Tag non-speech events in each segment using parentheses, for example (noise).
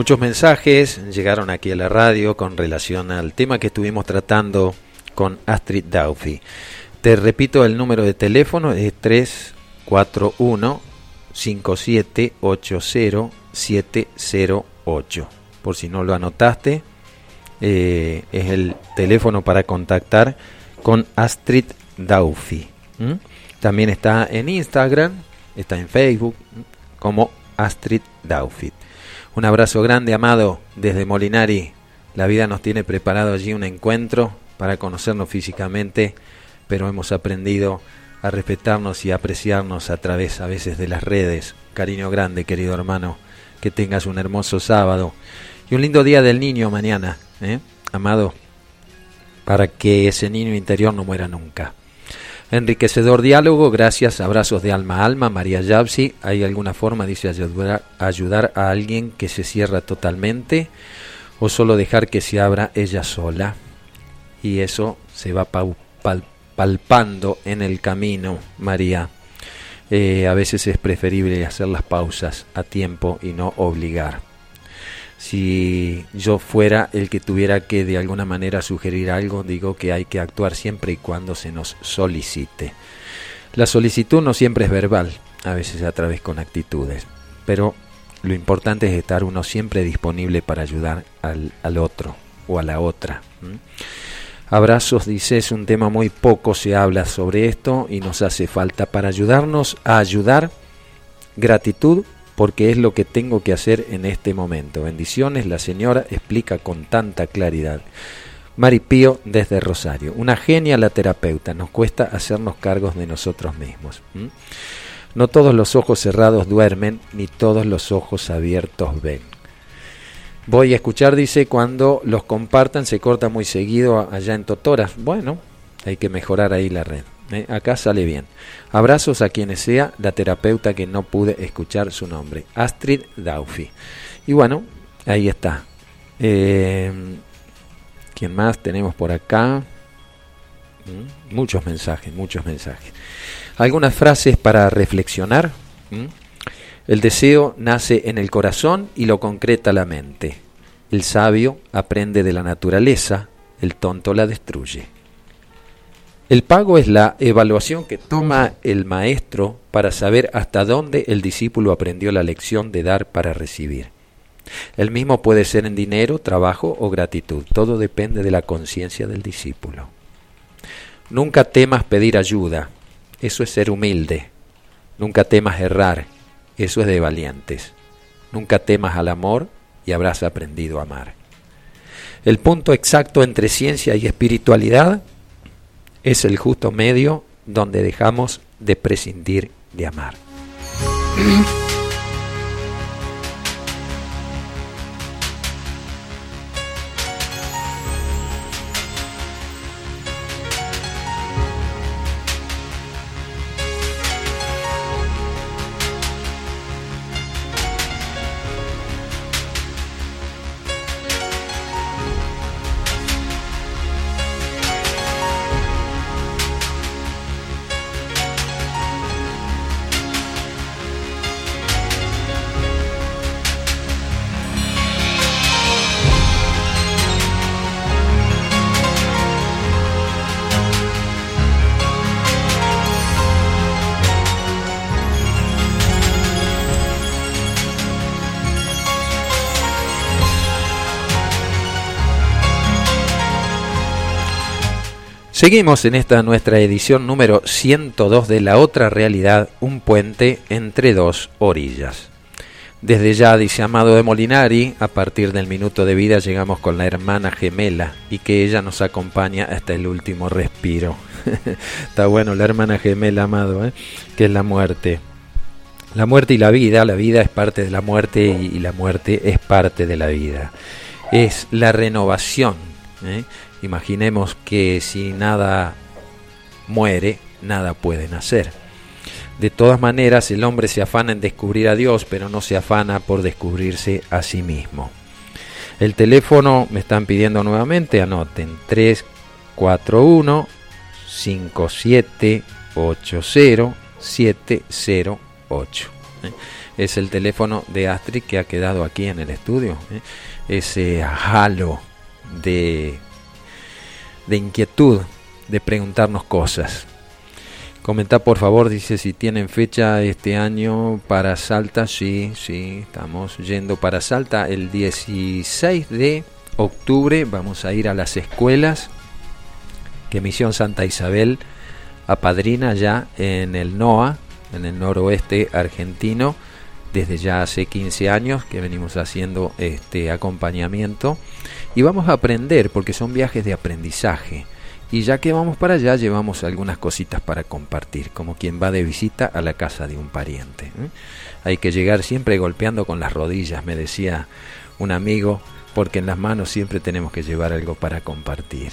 Muchos mensajes llegaron aquí a la radio con relación al tema que estuvimos tratando con Astrid Daufy. Te repito, el número de teléfono es 341 708 Por si no lo anotaste, eh, es el teléfono para contactar con Astrid Daufy. También está en Instagram, está en Facebook como Astrid Daufy. Un abrazo grande, amado, desde Molinari. La vida nos tiene preparado allí un encuentro para conocernos físicamente, pero hemos aprendido a respetarnos y apreciarnos a través a veces de las redes. Cariño grande, querido hermano. Que tengas un hermoso sábado y un lindo día del niño mañana, ¿eh? amado, para que ese niño interior no muera nunca. Enriquecedor diálogo, gracias, abrazos de alma a alma, María Yapsi. ¿Hay alguna forma, dice, ayudar, ayudar a alguien que se cierra totalmente o solo dejar que se abra ella sola? Y eso se va palpando en el camino, María. Eh, a veces es preferible hacer las pausas a tiempo y no obligar si yo fuera el que tuviera que de alguna manera sugerir algo, digo que hay que actuar siempre y cuando se nos solicite. La solicitud no siempre es verbal, a veces a través con actitudes, pero lo importante es estar uno siempre disponible para ayudar al, al otro o a la otra. Abrazos, dice, es un tema muy poco se habla sobre esto y nos hace falta para ayudarnos a ayudar. Gratitud porque es lo que tengo que hacer en este momento. Bendiciones, la señora explica con tanta claridad. Maripío desde Rosario, una genia la terapeuta, nos cuesta hacernos cargos de nosotros mismos. No todos los ojos cerrados duermen, ni todos los ojos abiertos ven. Voy a escuchar, dice, cuando los compartan se corta muy seguido allá en Totora. Bueno, hay que mejorar ahí la red. ¿Eh? acá sale bien. Abrazos a quienes sea la terapeuta que no pude escuchar su nombre, Astrid Daufy. Y bueno, ahí está. Eh, ¿Quién más tenemos por acá? ¿Mm? Muchos mensajes, muchos mensajes. Algunas frases para reflexionar. ¿Mm? El deseo nace en el corazón y lo concreta la mente. El sabio aprende de la naturaleza, el tonto la destruye. El pago es la evaluación que toma el maestro para saber hasta dónde el discípulo aprendió la lección de dar para recibir. El mismo puede ser en dinero, trabajo o gratitud. Todo depende de la conciencia del discípulo. Nunca temas pedir ayuda. Eso es ser humilde. Nunca temas errar. Eso es de valientes. Nunca temas al amor y habrás aprendido a amar. El punto exacto entre ciencia y espiritualidad es el justo medio donde dejamos de prescindir de amar. (clears throat) Seguimos en esta nuestra edición número 102 de La Otra Realidad, un puente entre dos orillas. Desde ya, dice Amado de Molinari, a partir del minuto de vida llegamos con la hermana gemela y que ella nos acompaña hasta el último respiro. (laughs) Está bueno, la hermana gemela, Amado, ¿eh? que es la muerte. La muerte y la vida, la vida es parte de la muerte y, la muerte es parte de la vida. Es la renovación. ¿eh? Imaginemos que si nada muere, nada puede nacer. De todas maneras, el hombre se afana en descubrir a Dios, pero no se afana por descubrirse a sí mismo. El teléfono me están pidiendo nuevamente, anoten 341 5780 708. es el teléfono de Astrid que ha quedado aquí en el estudio. ¿eh? Ese halo de, de inquietud, de preguntarnos cosas. Comenta por favor, dice si tienen fecha este año para Salta. Sí, sí, estamos yendo para Salta el 16 de octubre. Vamos a ir a las escuelas que Misión Santa Isabel apadrina ya en el NOA, en el noroeste argentino, desde ya hace 15 años que venimos haciendo este acompañamiento y vamos a aprender porque son viajes de aprendizaje y ya que vamos para allá llevamos algunas cositas para compartir, como quien va de visita a la casa de un pariente. ¿eh? Hay que llegar siempre golpeando con las rodillas, me decía un amigo, porque en las manos siempre tenemos que llevar algo para compartir.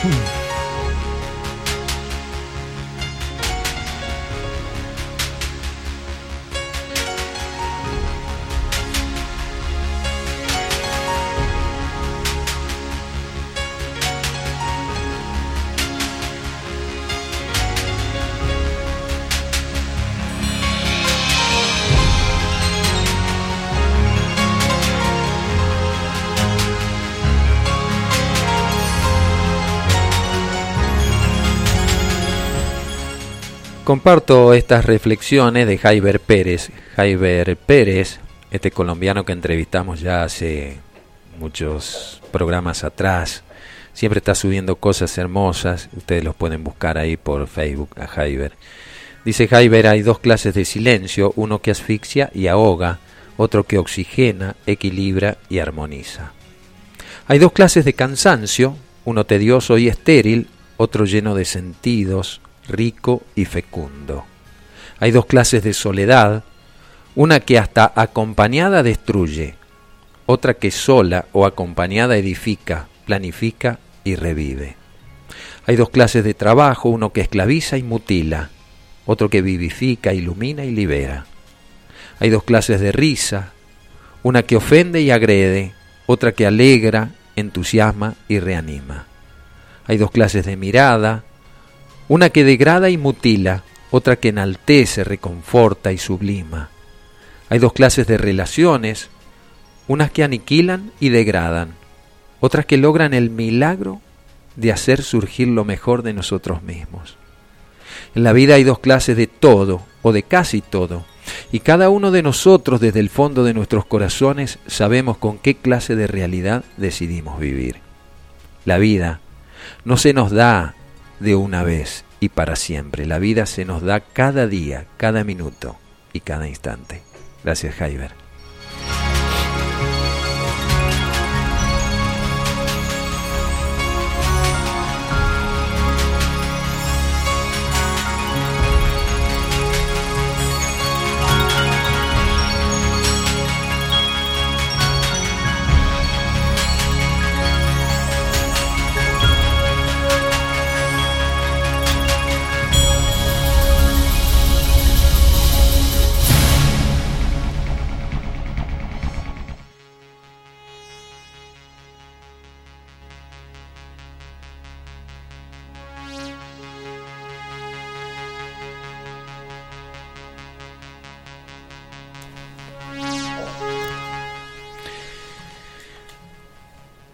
Hmm. Comparto estas reflexiones de Jaiber Pérez. Jaiber Pérez, este colombiano que entrevistamos ya hace muchos programas atrás, siempre está subiendo cosas hermosas. Ustedes los pueden buscar ahí por Facebook a Jaiber. Dice Jaiber, hay dos clases de silencio, uno que asfixia y ahoga, otro que oxigena, equilibra y armoniza. Hay dos clases de cansancio, uno tedioso y estéril, otro lleno de sentidos, rico y fecundo. Hay dos clases de soledad, una que hasta acompañada destruye, otra que sola o acompañada edifica, planifica y revive. Hay dos clases de trabajo, uno que esclaviza y mutila, otro que vivifica, ilumina y libera. Hay dos clases de risa, una que ofende y agrede, otra que alegra, entusiasma y reanima. Hay dos clases de mirada, una que degrada y mutila, otra que enaltece, reconforta y sublima. Hay dos clases de relaciones, unas que aniquilan y degradan, otras que logran el milagro de hacer surgir lo mejor de nosotros mismos. En la vida hay dos clases de todo o de casi todo, y cada uno de nosotros desde el fondo de nuestros corazones sabemos con qué clase de realidad decidimos vivir. La vida no se nos da de una vez y para siempre. La vida se nos da cada día, cada minuto y cada instante. Gracias, Jaiber.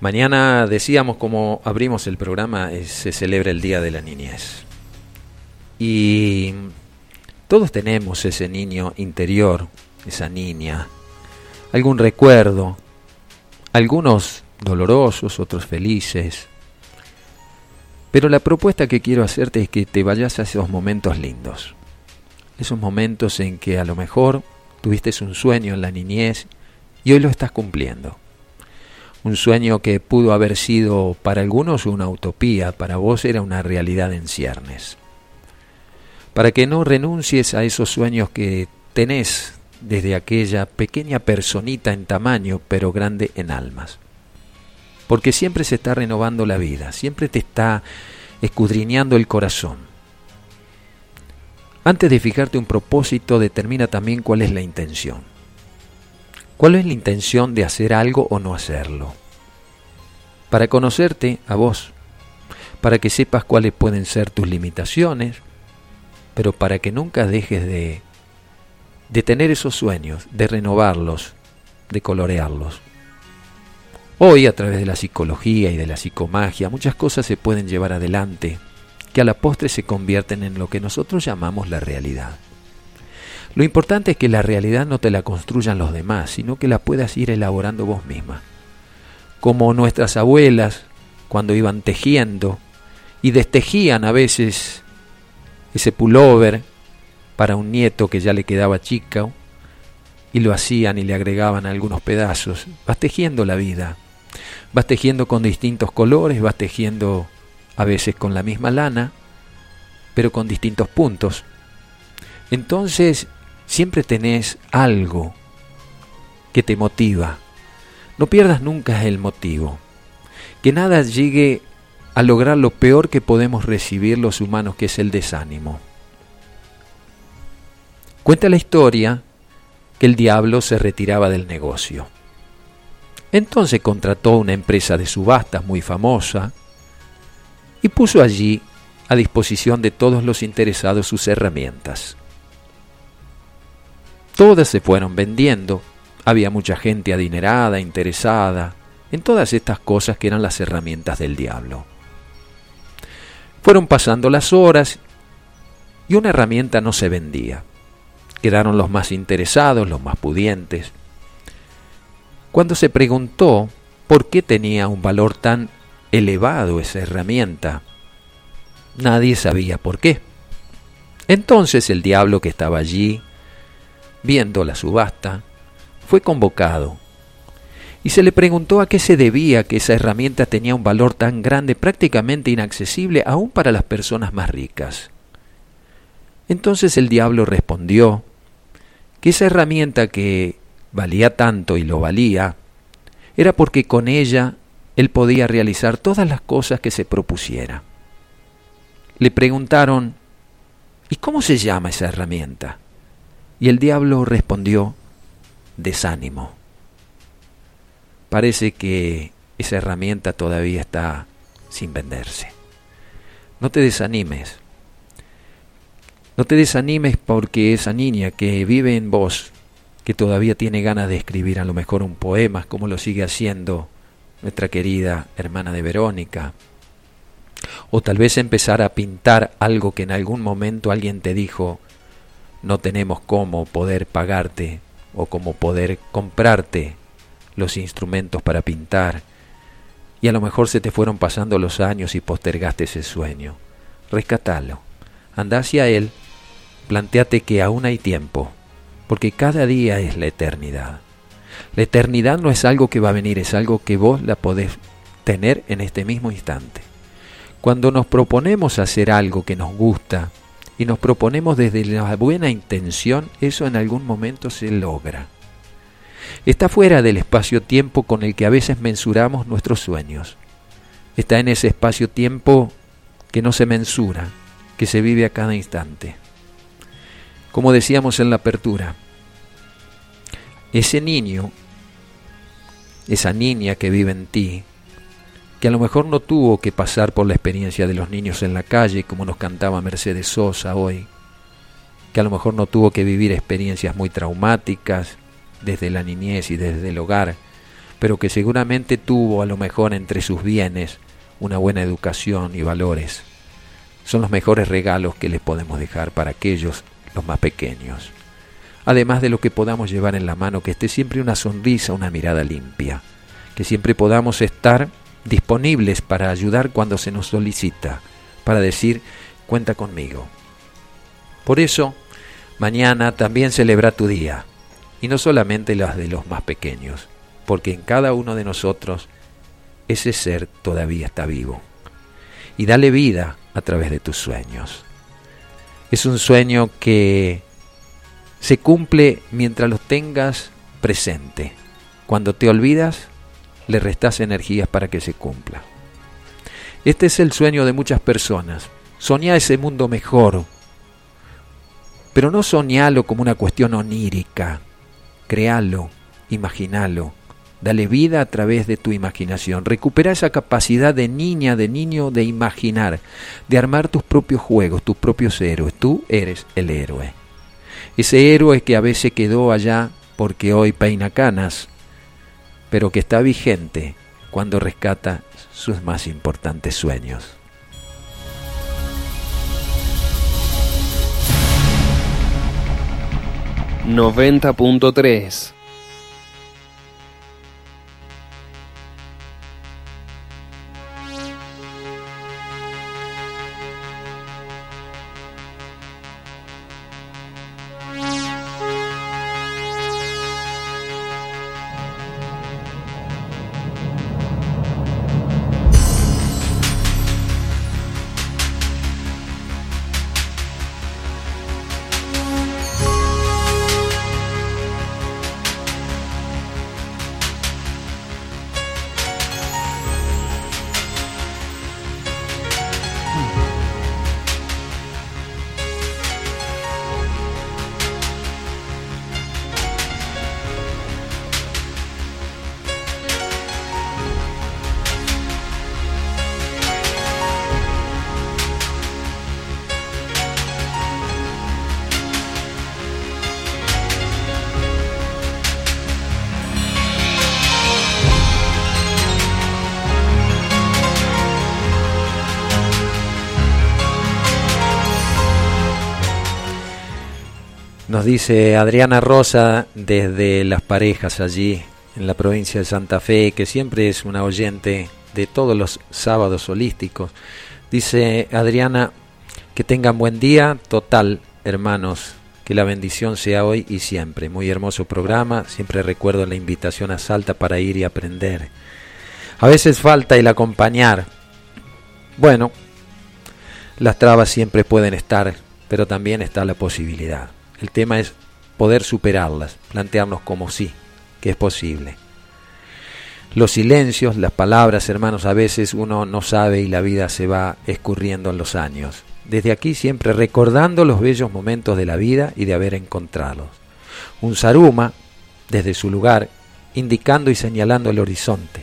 Mañana decíamos como abrimos el programa, se celebra el Día de la Niñez. Y todos tenemos ese niño interior, esa niña, algún recuerdo. Algunos dolorosos, otros felices. Pero la propuesta que quiero hacerte es que te vayas a esos momentos lindos. Esos momentos en que a lo mejor tuviste un sueño en la niñez y hoy lo estás cumpliendo. Un sueño que pudo haber sido para algunos una utopía, para vos era una realidad en ciernes. Para que no renuncies a esos sueños que tenés desde aquella pequeña personita en tamaño, pero grande en almas. Porque siempre se está renovando la vida, siempre te está escudriñando el corazón. Antes de fijarte un propósito, determina también cuál es la intención. ¿Cuál es la intención de hacer algo o no hacerlo? Para conocerte a vos, para que sepas cuáles pueden ser tus limitaciones, pero para que nunca dejes de de tener esos sueños, de renovarlos, de colorearlos. Hoy, a través de la psicología y de la psicomagia, muchas cosas se pueden llevar adelante que a la postre se convierten en lo que nosotros llamamos la realidad. Lo importante es que la realidad no te la construyan los demás, sino que la puedas ir elaborando vos misma. Como nuestras abuelas, cuando iban tejiendo, y destejían a veces ese pullover para un nieto que ya le quedaba chica, y lo hacían y le agregaban algunos pedazos. Vas tejiendo la vida, vas tejiendo con distintos colores, vas tejiendo a veces con la misma lana, pero con distintos puntos. Entonces siempre tenés algo que te motiva. No pierdas nunca el motivo. Que nada llegue a lograr lo peor que podemos recibir los humanos, que es el desánimo. Cuenta la historia que el diablo se retiraba del negocio. Entonces contrató una empresa de subastas muy famosa y puso allí a disposición de todos los interesados sus herramientas. Todas se fueron vendiendo, había mucha gente adinerada, interesada en todas estas cosas que eran las herramientas del diablo. Fueron pasando las horas y una herramienta no se vendía quedaron los más interesados, los más pudientes. Cuando se preguntó por qué tenía un valor tan elevado esa herramienta, nadie sabía por qué. Entonces el diablo que estaba allí, viendo la subasta, fue convocado y se le preguntó a qué se debía que esa herramienta tenía un valor tan grande, prácticamente inaccesible aún para las personas más ricas. Entonces el diablo respondió que esa herramienta que valía tanto y lo valía, era porque con ella él podía realizar todas las cosas que se propusiera. Le preguntaron, ¿y cómo se llama esa herramienta? Y el diablo respondió, desánimo. Parece que esa herramienta todavía está sin venderse. No te desanimes. No te desanimes porque esa niña que vive en vos, que todavía tiene ganas de escribir a lo mejor un poema, como lo sigue haciendo nuestra querida hermana de Verónica, o tal vez empezar a pintar algo que en algún momento alguien te dijo, no tenemos cómo poder pagarte o cómo poder comprarte los instrumentos para pintar, y a lo mejor se te fueron pasando los años y postergaste ese sueño. Rescatalo, anda hacia él planteate que aún hay tiempo, porque cada día es la eternidad. La eternidad no es algo que va a venir, es algo que vos la podés tener en este mismo instante. Cuando nos proponemos hacer algo que nos gusta y nos proponemos desde la buena intención, eso en algún momento se logra. Está fuera del espacio-tiempo con el que a veces mensuramos nuestros sueños. Está en ese espacio-tiempo que no se mensura, que se vive a cada instante como decíamos en la apertura, ese niño, esa niña que vive en ti, que a lo mejor no tuvo que pasar por la experiencia de los niños en la calle, como nos cantaba Mercedes Sosa hoy, que a lo mejor no tuvo que vivir experiencias muy traumáticas desde la niñez y desde el hogar, pero que seguramente tuvo a lo mejor entre sus bienes una buena educación y valores. Son los mejores regalos que les podemos dejar para aquellos los más pequeños. Además de lo que podamos llevar en la mano, que esté siempre una sonrisa, una mirada limpia, que siempre podamos estar disponibles para ayudar cuando se nos solicita, para decir, cuenta conmigo. Por eso, mañana también celebra tu día, y no solamente las de los más pequeños, porque en cada uno de nosotros ese ser todavía está vivo. Y dale vida a través de tus sueños. Es un sueño que se cumple mientras lo tengas presente. Cuando te olvidas, le restas energías para que se cumpla. Este es el sueño de muchas personas. Soñá ese mundo mejor, pero no soñalo como una cuestión onírica. Créalo, imaginalo, dale vida a través de tu imaginación. Recupera esa capacidad de niña, de niño, de imaginar, de armar tus propios juegos, tus propios héroes. Tú eres el héroe. Ese héroe que a veces quedó allá porque hoy peina canas, pero que está vigente cuando rescata sus más importantes sueños. ¡90.3! Nos dice Adriana Rosa desde Las Parejas allí en la provincia de Santa Fe, que siempre es una oyente de todos los sábados holísticos. Dice Adriana, que tengan buen día, total, hermanos, que la bendición sea hoy y siempre. Muy hermoso programa, siempre recuerdo la invitación a Salta para ir y aprender. A veces falta el acompañar. Bueno, las trabas siempre pueden estar, pero también está la posibilidad. El tema es poder superarlas, plantearnos como sí, que es posible. Los silencios, las palabras, hermanos, a veces uno no sabe y la vida se va escurriendo en los años. Desde aquí siempre recordando los bellos momentos de la vida y de haber encontrado. Un saruma, desde su lugar, indicando y señalando el horizonte.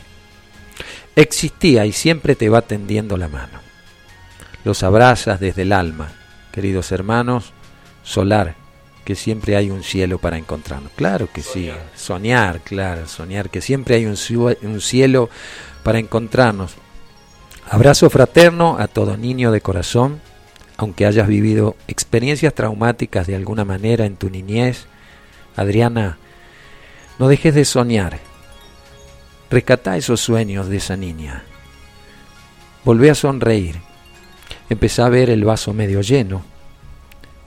Existía y siempre te va tendiendo la mano. Los abrazas desde el alma, queridos hermanos, solar, que siempre hay un cielo para encontrarnos. Claro que sí, soñar, claro, soñar que siempre hay un, un cielo para encontrarnos. Abrazo fraterno a todo niño de corazón, aunque hayas vivido experiencias traumáticas de alguna manera en tu niñez. Adriana, no dejes de soñar. Rescata esos sueños de esa niña. Volvé a sonreír. Empezá a ver el vaso medio lleno.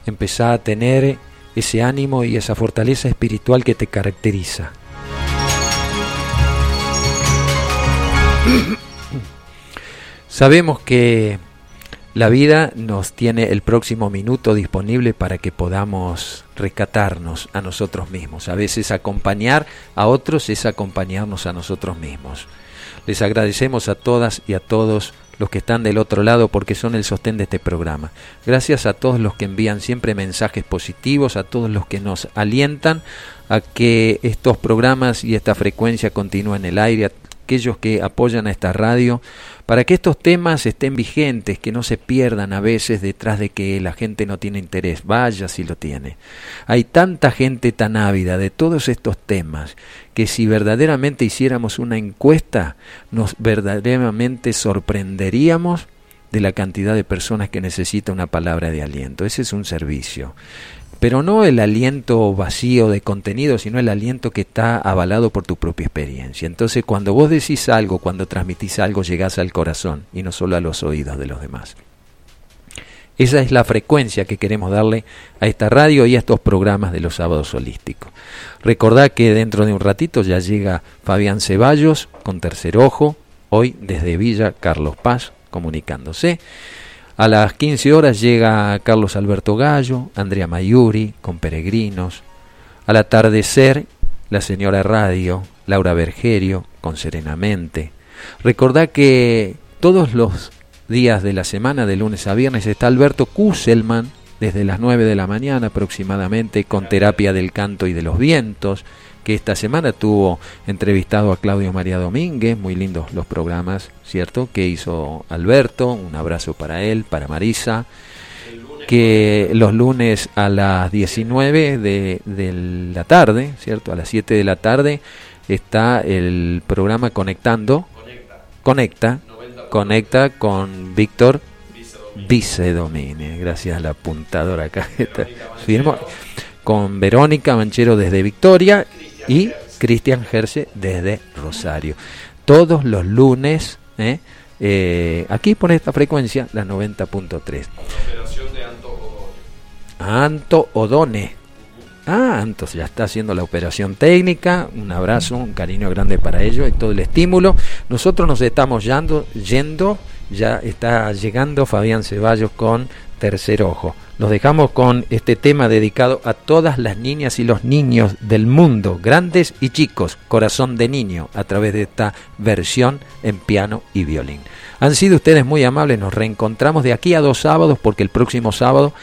Empezá a tener ese ánimo y esa fortaleza espiritual que te caracteriza. (clears throat) Sabemos que la vida nos tiene el próximo minuto disponible para que podamos rescatarnos a nosotros mismos. A veces acompañar a otros es acompañarnos a nosotros mismos. Les agradecemos a todas y a todos los que están del otro lado porque son el sostén de este programa. Gracias a todos los que envían siempre mensajes positivos, a todos los que nos alientan a que estos programas y esta frecuencia continúen en el aire, aquellos que apoyan a esta radio, para que estos temas estén vigentes, que no se pierdan a veces detrás de que la gente no tiene interés. Vaya si lo tiene. Hay tanta gente tan ávida de todos estos temas que si verdaderamente hiciéramos una encuesta, nos verdaderamente sorprenderíamos de la cantidad de personas que necesita una palabra de aliento. Ese es un servicio pero no el aliento vacío de contenido, sino el aliento que está avalado por tu propia experiencia. Entonces, cuando vos decís algo, cuando transmitís algo, llegás al corazón y no solo a los oídos de los demás. Esa es la frecuencia que queremos darle a esta radio y a estos programas de los sábados holísticos. Recordad que dentro de un ratito ya llega Fabián Ceballos con Tercer Ojo, hoy desde Villa Carlos Paz, comunicándose. A las 15 horas llega Carlos Alberto Gallo, Andrea Mayuri con Peregrinos. Al atardecer, la señora Radio, Laura Bergerio con Serenamente. Recordad que todos los días de la semana, de lunes a viernes, está Alberto Kusselman desde las 9 de la mañana aproximadamente con terapia del canto y de los vientos, que esta semana tuvo entrevistado a Claudio María Domínguez, muy lindos los programas, ¿cierto? Que hizo Alberto, un abrazo para él, para Marisa, que los lunes a las 19 de, de la tarde, ¿cierto? A las 7 de la tarde está el programa Conectando, Conecta, conecta con Víctor Vice Domínguez, gracias a la apuntadora acá. Firmo, con Verónica Manchero desde Victoria y Cristian Gerse desde Rosario. Todos los lunes, ¿eh? Eh, aquí por esta frecuencia, la 90.3. Anto Odone. Ah, entonces ya está haciendo la operación técnica. Un abrazo, un cariño grande para ellos y todo el estímulo. Nosotros nos estamos yendo, yendo ya está llegando Fabián Ceballos con Tercer Ojo. Nos dejamos con este tema dedicado a todas las niñas y los niños del mundo, grandes y chicos, corazón de niño, a través de esta versión en piano y violín. Han sido ustedes muy amables, nos reencontramos de aquí a dos sábados porque el próximo sábado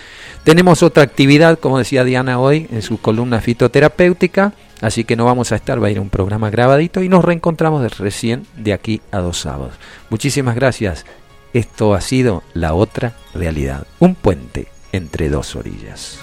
tenemos otra actividad, como decía Diana hoy, en su columna fitoterapéutica, así que no vamos a estar, va a ir un programa grabadito y nos reencontramos recién de aquí a dos sábados. Muchísimas gracias. Esto ha sido la otra realidad, un puente entre dos orillas.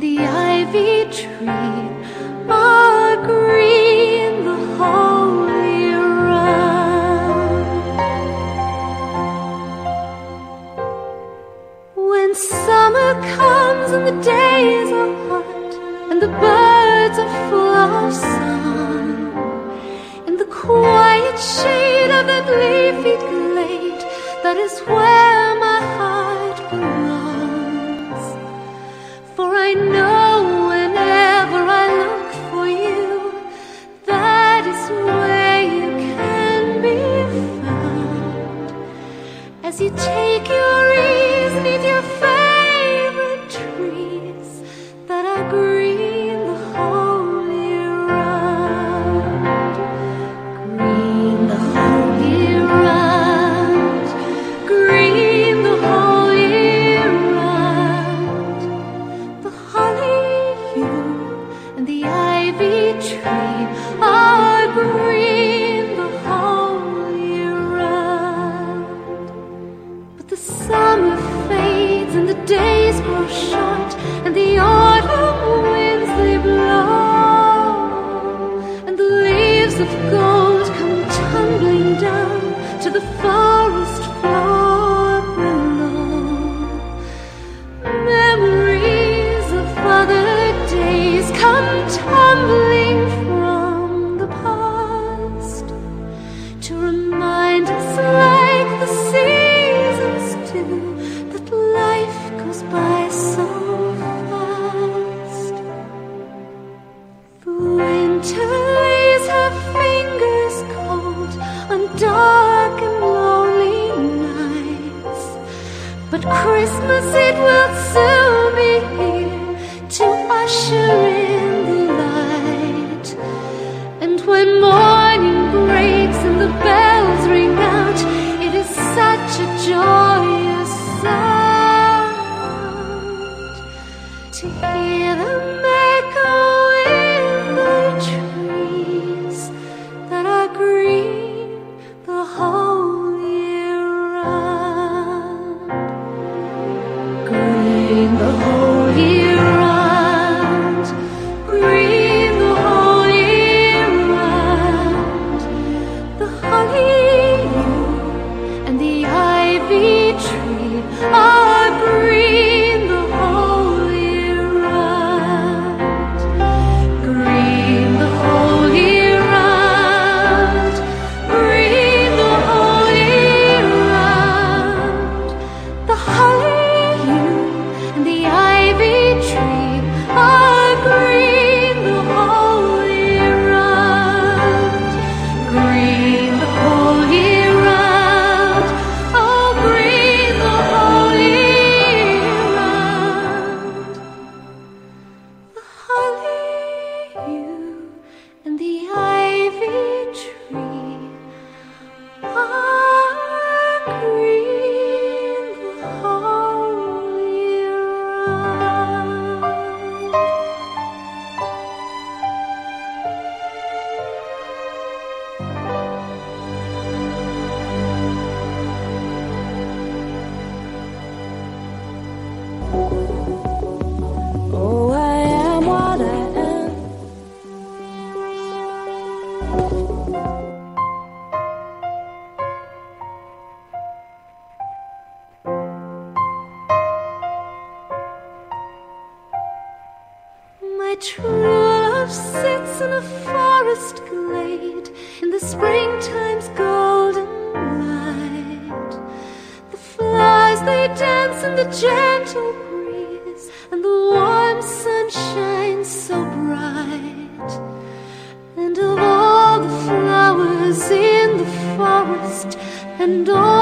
the ivy tree are green, the holy run. When summer comes and the days are hot and the birds are full of song, in the quiet shade of that leafy glade, that is where. true love sits in a forest glade in the springtime's golden light. The flies they dance in the gentle breeze, and the warm sun shines so bright. And of all the flowers in the forest, and all